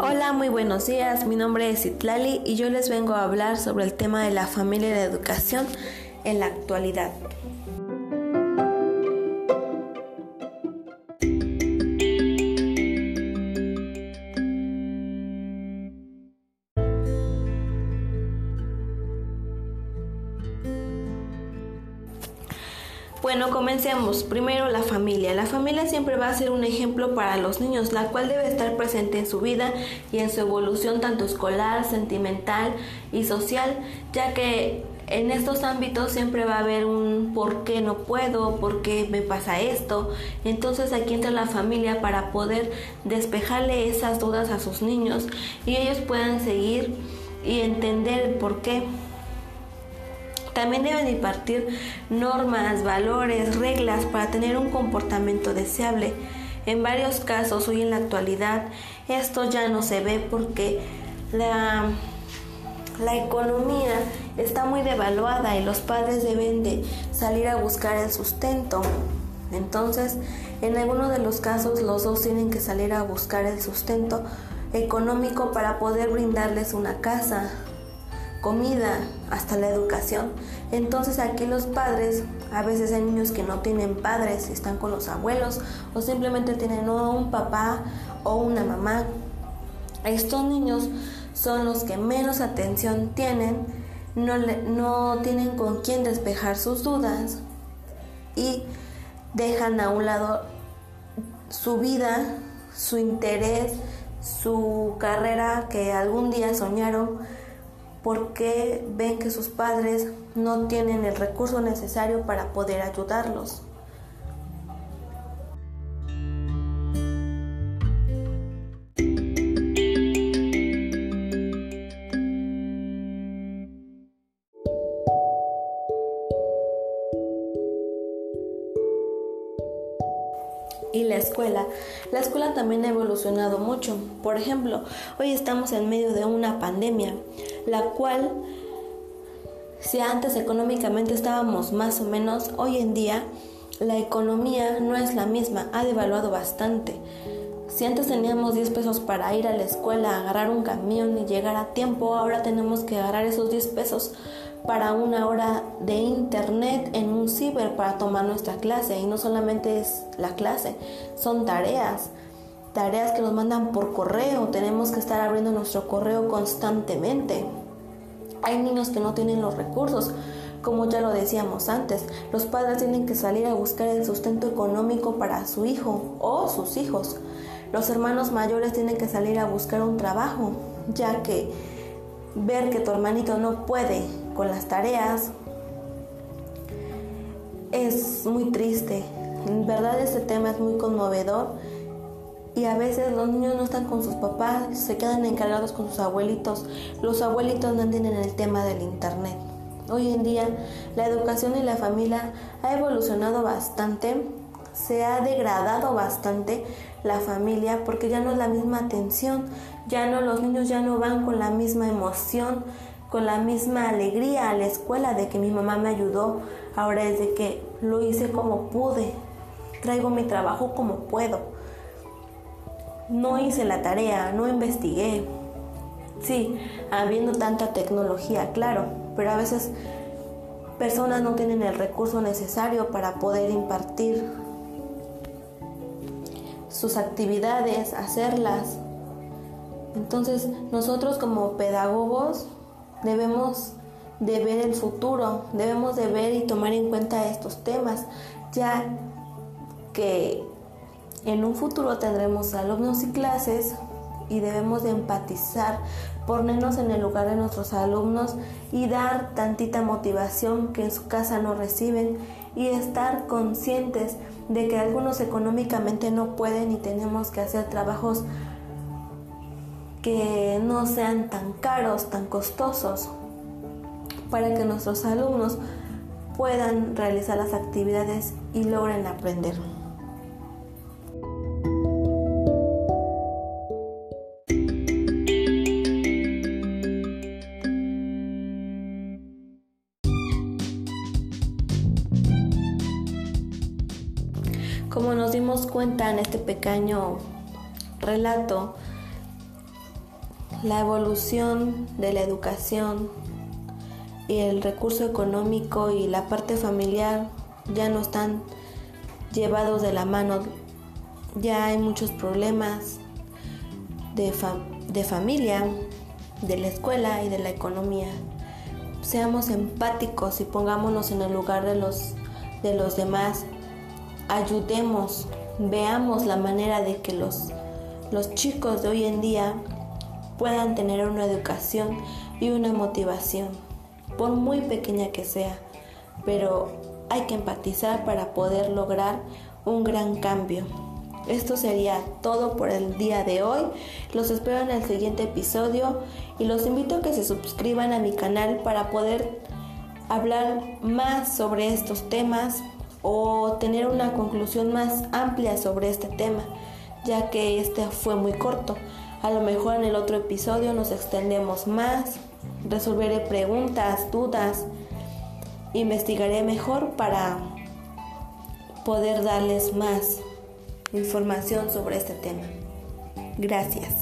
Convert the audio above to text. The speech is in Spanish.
Hola, muy buenos días. Mi nombre es Itlali y yo les vengo a hablar sobre el tema de la familia y la educación en la actualidad. Bueno, comencemos. Primero la familia. La familia siempre va a ser un ejemplo para los niños, la cual debe estar presente en su vida y en su evolución tanto escolar, sentimental y social, ya que en estos ámbitos siempre va a haber un por qué no puedo, por qué me pasa esto. Entonces aquí entra la familia para poder despejarle esas dudas a sus niños y ellos puedan seguir y entender el por qué. También deben impartir normas, valores, reglas para tener un comportamiento deseable. En varios casos, hoy en la actualidad, esto ya no se ve porque la, la economía está muy devaluada y los padres deben de salir a buscar el sustento. Entonces, en algunos de los casos, los dos tienen que salir a buscar el sustento económico para poder brindarles una casa, comida, hasta la educación. Entonces aquí los padres, a veces hay niños que no tienen padres, están con los abuelos o simplemente tienen un papá o una mamá. Estos niños son los que menos atención tienen, no, no tienen con quién despejar sus dudas y dejan a un lado su vida, su interés, su carrera que algún día soñaron porque ven que sus padres no tienen el recurso necesario para poder ayudarlos. Y la escuela. La escuela también ha evolucionado mucho. Por ejemplo, hoy estamos en medio de una pandemia, la cual, si antes económicamente estábamos más o menos, hoy en día la economía no es la misma, ha devaluado bastante. Si antes teníamos 10 pesos para ir a la escuela, agarrar un camión y llegar a tiempo, ahora tenemos que agarrar esos 10 pesos para una hora de internet en un ciber para tomar nuestra clase. Y no solamente es la clase, son tareas. Tareas que nos mandan por correo. Tenemos que estar abriendo nuestro correo constantemente. Hay niños que no tienen los recursos. Como ya lo decíamos antes, los padres tienen que salir a buscar el sustento económico para su hijo o sus hijos. Los hermanos mayores tienen que salir a buscar un trabajo, ya que ver que tu hermanito no puede con las tareas es muy triste. En verdad este tema es muy conmovedor y a veces los niños no están con sus papás, se quedan encargados con sus abuelitos. Los abuelitos no entienden el tema del internet. Hoy en día la educación y la familia ha evolucionado bastante, se ha degradado bastante la familia porque ya no es la misma atención, ya no los niños ya no van con la misma emoción, con la misma alegría a la escuela de que mi mamá me ayudó, ahora es de que lo hice como pude, traigo mi trabajo como puedo. No hice la tarea, no investigué. Sí, habiendo tanta tecnología, claro, pero a veces personas no tienen el recurso necesario para poder impartir sus actividades, hacerlas. Entonces nosotros como pedagogos debemos de ver el futuro, debemos de ver y tomar en cuenta estos temas, ya que en un futuro tendremos alumnos y clases y debemos de empatizar, ponernos en el lugar de nuestros alumnos y dar tantita motivación que en su casa no reciben y estar conscientes de que algunos económicamente no pueden y tenemos que hacer trabajos que no sean tan caros, tan costosos, para que nuestros alumnos puedan realizar las actividades y logren aprender. Como nos dimos cuenta en este pequeño relato, la evolución de la educación y el recurso económico y la parte familiar ya no están llevados de la mano. Ya hay muchos problemas de, de familia, de la escuela y de la economía. Seamos empáticos y pongámonos en el lugar de los, de los demás. Ayudemos, veamos la manera de que los, los chicos de hoy en día puedan tener una educación y una motivación, por muy pequeña que sea, pero hay que empatizar para poder lograr un gran cambio. Esto sería todo por el día de hoy. Los espero en el siguiente episodio y los invito a que se suscriban a mi canal para poder hablar más sobre estos temas o tener una conclusión más amplia sobre este tema, ya que este fue muy corto. A lo mejor en el otro episodio nos extendemos más, resolveré preguntas, dudas, investigaré mejor para poder darles más información sobre este tema. Gracias.